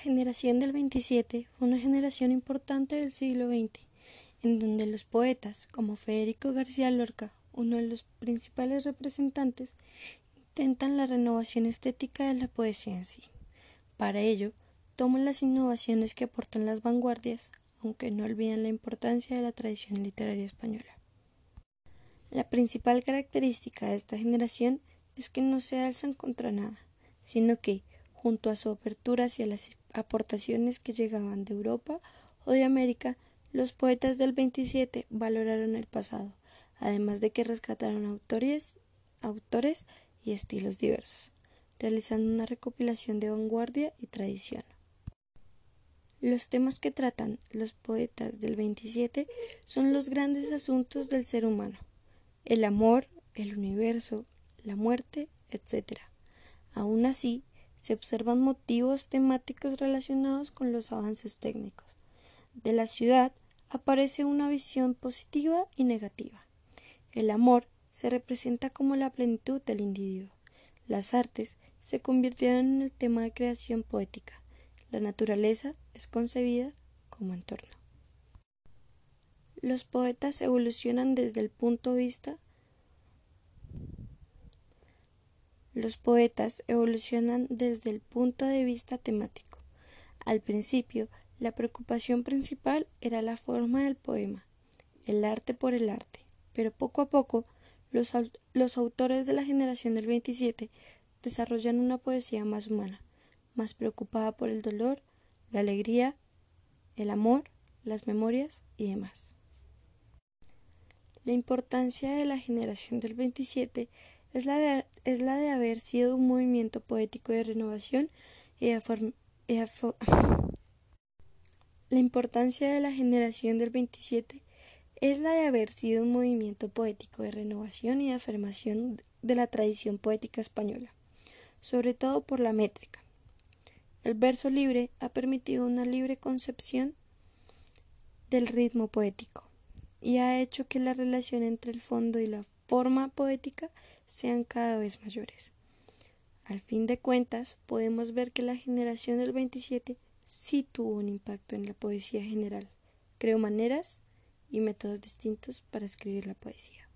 generación del 27 fue una generación importante del siglo XX, en donde los poetas, como Federico García Lorca, uno de los principales representantes, intentan la renovación estética de la poesía en sí. Para ello, toman las innovaciones que aportan las vanguardias, aunque no olvidan la importancia de la tradición literaria española. La principal característica de esta generación es que no se alzan contra nada, sino que, junto a su apertura hacia las aportaciones que llegaban de Europa o de América, los poetas del 27 valoraron el pasado, además de que rescataron autores, y estilos diversos, realizando una recopilación de vanguardia y tradición. Los temas que tratan los poetas del 27 son los grandes asuntos del ser humano, el amor, el universo, la muerte, etc. Aún así, se observan motivos temáticos relacionados con los avances técnicos. De la ciudad aparece una visión positiva y negativa. El amor se representa como la plenitud del individuo. Las artes se convirtieron en el tema de creación poética. La naturaleza es concebida como entorno. Los poetas evolucionan desde el punto de vista Los poetas evolucionan desde el punto de vista temático. Al principio, la preocupación principal era la forma del poema, el arte por el arte, pero poco a poco los, autores de la generación del 27 desarrollan una poesía más humana, más preocupada por el dolor, la alegría, el amor, las memorias y demás. La importancia de la generación del 27 es la, de, es la de haber sido un movimiento poético de renovación y de la importancia de la generación del 27 es la de haber sido un movimiento poético de renovación y de afirmación de la tradición poética española, sobre todo por la métrica. El verso libre ha permitido una libre concepción del ritmo poético y ha hecho que la relación entre el fondo y la forma poética sean cada vez mayores. Al fin de cuentas, podemos ver que la generación del 27 sí tuvo un impacto en la poesía general. Creó maneras y métodos distintos para escribir la poesía.